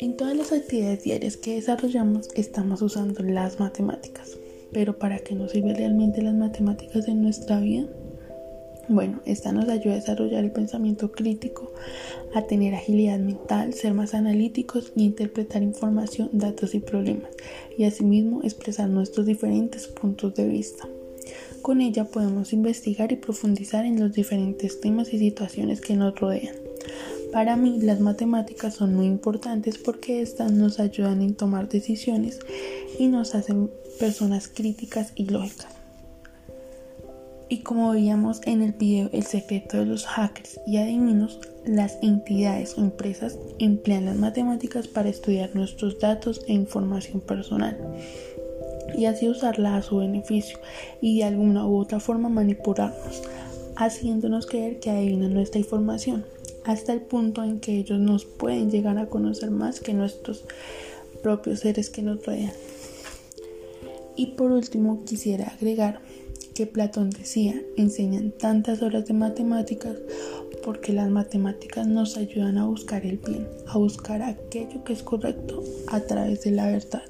En todas las actividades diarias que desarrollamos estamos usando las matemáticas. Pero ¿para qué nos sirven realmente las matemáticas en nuestra vida? Bueno, esta nos ayuda a desarrollar el pensamiento crítico, a tener agilidad mental, ser más analíticos y interpretar información, datos y problemas, y asimismo expresar nuestros diferentes puntos de vista. Con ella podemos investigar y profundizar en los diferentes temas y situaciones que nos rodean. Para mí las matemáticas son muy importantes porque estas nos ayudan en tomar decisiones y nos hacen personas críticas y lógicas. Y como veíamos en el video El secreto de los hackers y adivinos, las entidades o empresas emplean las matemáticas para estudiar nuestros datos e información personal y así usarla a su beneficio y de alguna u otra forma manipularnos, haciéndonos creer que adivinan nuestra información hasta el punto en que ellos nos pueden llegar a conocer más que nuestros propios seres que nos rodean. Y por último quisiera agregar que Platón decía, enseñan tantas horas de matemáticas porque las matemáticas nos ayudan a buscar el bien, a buscar aquello que es correcto a través de la verdad.